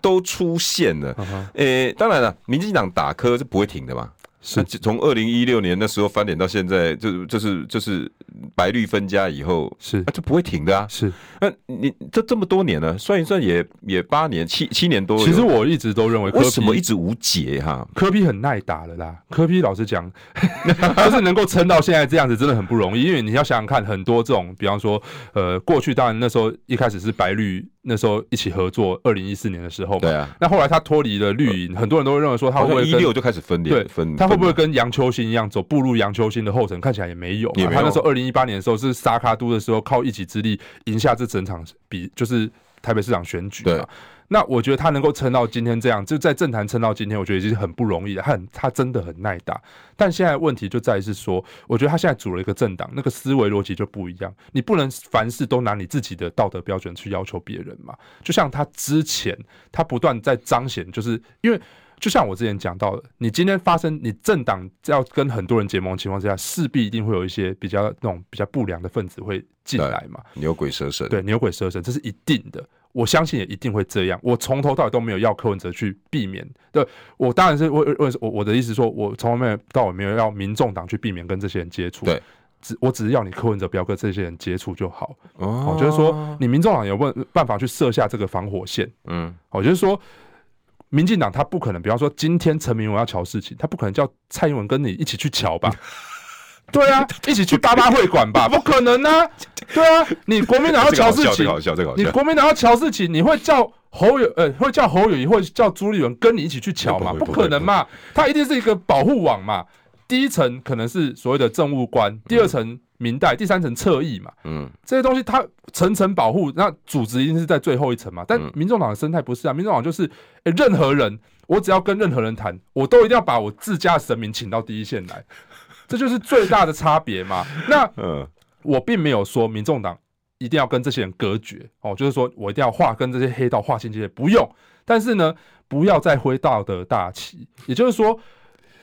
都出现了。诶，当然了，民进党打柯是不会停的嘛。是从二零一六年那时候翻脸到现在，就就是就是白绿分家以后，是啊，就不会停的啊。是，那你这这么多年了，算一算也也八年七七年多。其实我一直都认为，为什么一直无解哈？科比很耐打了啦，科比老实讲，就是能够撑到现在这样子，真的很不容易。因为你要想想看，很多这种，比方说，呃，过去当然那时候一开始是白绿。那时候一起合作，二零一四年的时候嘛，对啊。那后来他脱离了绿营，很多人都会认为说他会不会一六就开始分裂，对，分他会不会跟杨秋兴一样走步入杨秋兴的后尘？看起来也没有。他那时候二零一八年的时候是沙卡都的时候，靠一己之力赢下这整场比，就是台北市长选举嘛。那我觉得他能够撑到今天这样，就在政坛撑到今天，我觉得已经很不容易了。他很，他真的很耐打。但现在问题就在于是说，我觉得他现在组了一个政党，那个思维逻辑就不一样。你不能凡事都拿你自己的道德标准去要求别人嘛。就像他之前，他不断在彰显，就是因为就像我之前讲到的，你今天发生你政党要跟很多人结盟的情况之下，势必一定会有一些比较那种比较不良的分子会进来嘛。牛鬼蛇神，对，牛鬼蛇神，这是一定的。我相信也一定会这样。我从头到尾都没有要柯文哲去避免。对，我当然是我我我我的意思说，我从来到尾没有要民众党去避免跟这些人接触。对，只我只是要你柯文哲不要跟这些人接触就好。哦，就是说你民众党有没有办法去设下这个防火线？嗯，我就是说，民进党他不可能，比方说今天陈明文要瞧事情，他不可能叫蔡英文跟你一起去瞧吧？对啊，一起去八八会馆吧？不可能啊！对啊，你国民党要乔事情，你国民党要乔事情，你会叫侯友呃，会叫侯友宜，会叫朱立伦跟你一起去乔嘛？不可能嘛！他一定是一个保护网嘛。第一层可能是所谓的政务官，第二层明代，第三层侧翼嘛。嗯，这些东西它层层保护，那组织一定是在最后一层嘛。但民众党的生态不是啊，民众党就是，诶，任何人，我只要跟任何人谈，我都一定要把我自家的神明请到第一线来。这就是最大的差别嘛。那 我并没有说民众党一定要跟这些人隔绝哦，就是说我一定要划跟这些黑道划清界限，不用。但是呢，不要再挥道德大旗，也就是说。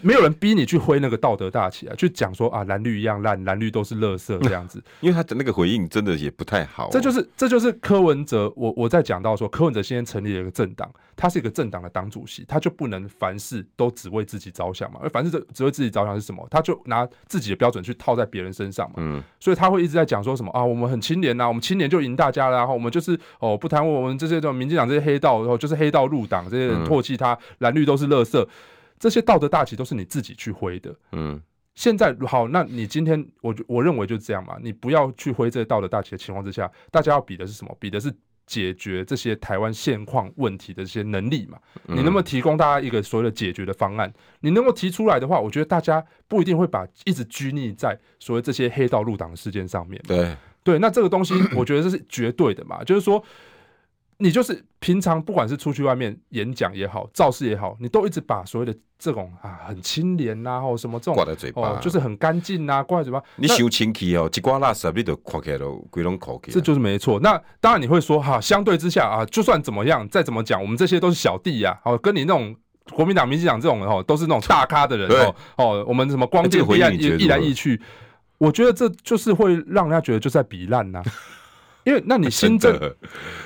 没有人逼你去挥那个道德大旗啊，去讲说啊蓝绿一样烂，蓝绿都是垃圾这样子，因为他的那个回应真的也不太好。这就是这就是柯文哲，我我在讲到说柯文哲现在成立了一个政党，他是一个政党的党主席，他就不能凡事都只为自己着想嘛，而凡事只为自己着想是什么？他就拿自己的标准去套在别人身上嘛。嗯，所以他会一直在讲说什么啊，我们很清廉呐，我们清廉就赢大家了，然后我们就是哦不贪污，我们这些这种民进党这些黑道，然后就是黑道入党，这些人唾弃他，蓝绿都是垃圾。这些道德大旗都是你自己去挥的，嗯，现在好，那你今天我我认为就是这样嘛，你不要去挥这些道德大旗的情况之下，大家要比的是什么？比的是解决这些台湾现况问题的这些能力嘛。你能不能提供大家一个所谓的解决的方案？你能够提出来的话，我觉得大家不一定会把一直拘泥在所谓这些黑道入党的事件上面。对对，那这个东西我觉得这是绝对的嘛，就是说。你就是平常不管是出去外面演讲也好，造势也好，你都一直把所谓的这种啊很清廉呐，或什么这种挂在嘴巴，就是很干净呐，挂在嘴巴。你修清气哦，一挂垃圾你都看起来都鬼拢口气。这就是没错。那当然你会说哈，相对之下啊，就算怎么样，再怎么讲，我们这些都是小弟呀。哦，跟你那种国民党、民进党这种人哦，都是那种大咖的人哦。哦，我们什么光剑回忆一来一去，我觉得这就是会让人家觉得就在比烂呐。因为那你新政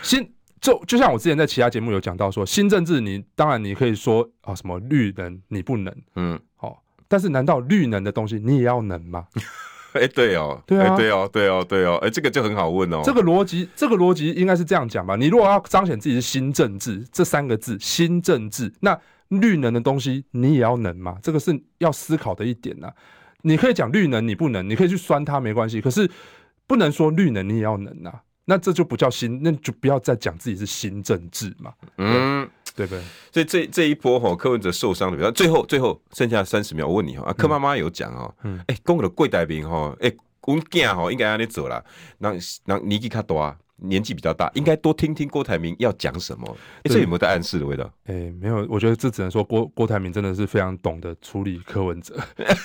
新。就就像我之前在其他节目有讲到说，新政治你当然你可以说啊什么绿能你不能，嗯，好，但是难道绿能的东西你也要能吗？哎、欸，对哦，对啊，对哦，对哦，对哦，哎，这个就很好问哦。这个逻辑，这个逻辑应该是这样讲吧？你如果要彰显自己是新政治这三个字，新政治，那绿能的东西你也要能吗？这个是要思考的一点呐、啊。你可以讲绿能你不能，你可以去酸它没关系，可是不能说绿能你也要能呐、啊。那这就不叫新，那就不要再讲自己是新政治嘛，嗯，对不对？所以这这一波哈，柯文哲受伤的比较，最后最后剩下三十秒，我问你哈，啊，柯妈妈有讲哦，嗯，哎，公的贵代兵哈，哎，我们囝吼应该让你走了，那那年纪较大，年纪比较大，应该多听听郭台铭要讲什么，哎，这有没有带暗示的味道？哎，没有，我觉得这只能说郭郭台铭真的是非常懂得处理柯文哲。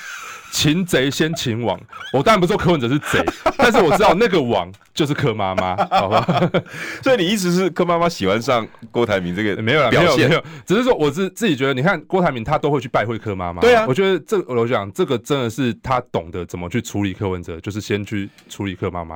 擒贼先擒王，我当然不说柯文哲是贼，但是我知道那个王就是柯妈妈，好吧？所以你意思是柯妈妈喜欢上郭台铭这个没有没有没有，只是说我自自己觉得，你看郭台铭他都会去拜会柯妈妈，对啊，我觉得这我讲这个真的是他懂得怎么去处理柯文哲，就是先去处理柯妈妈。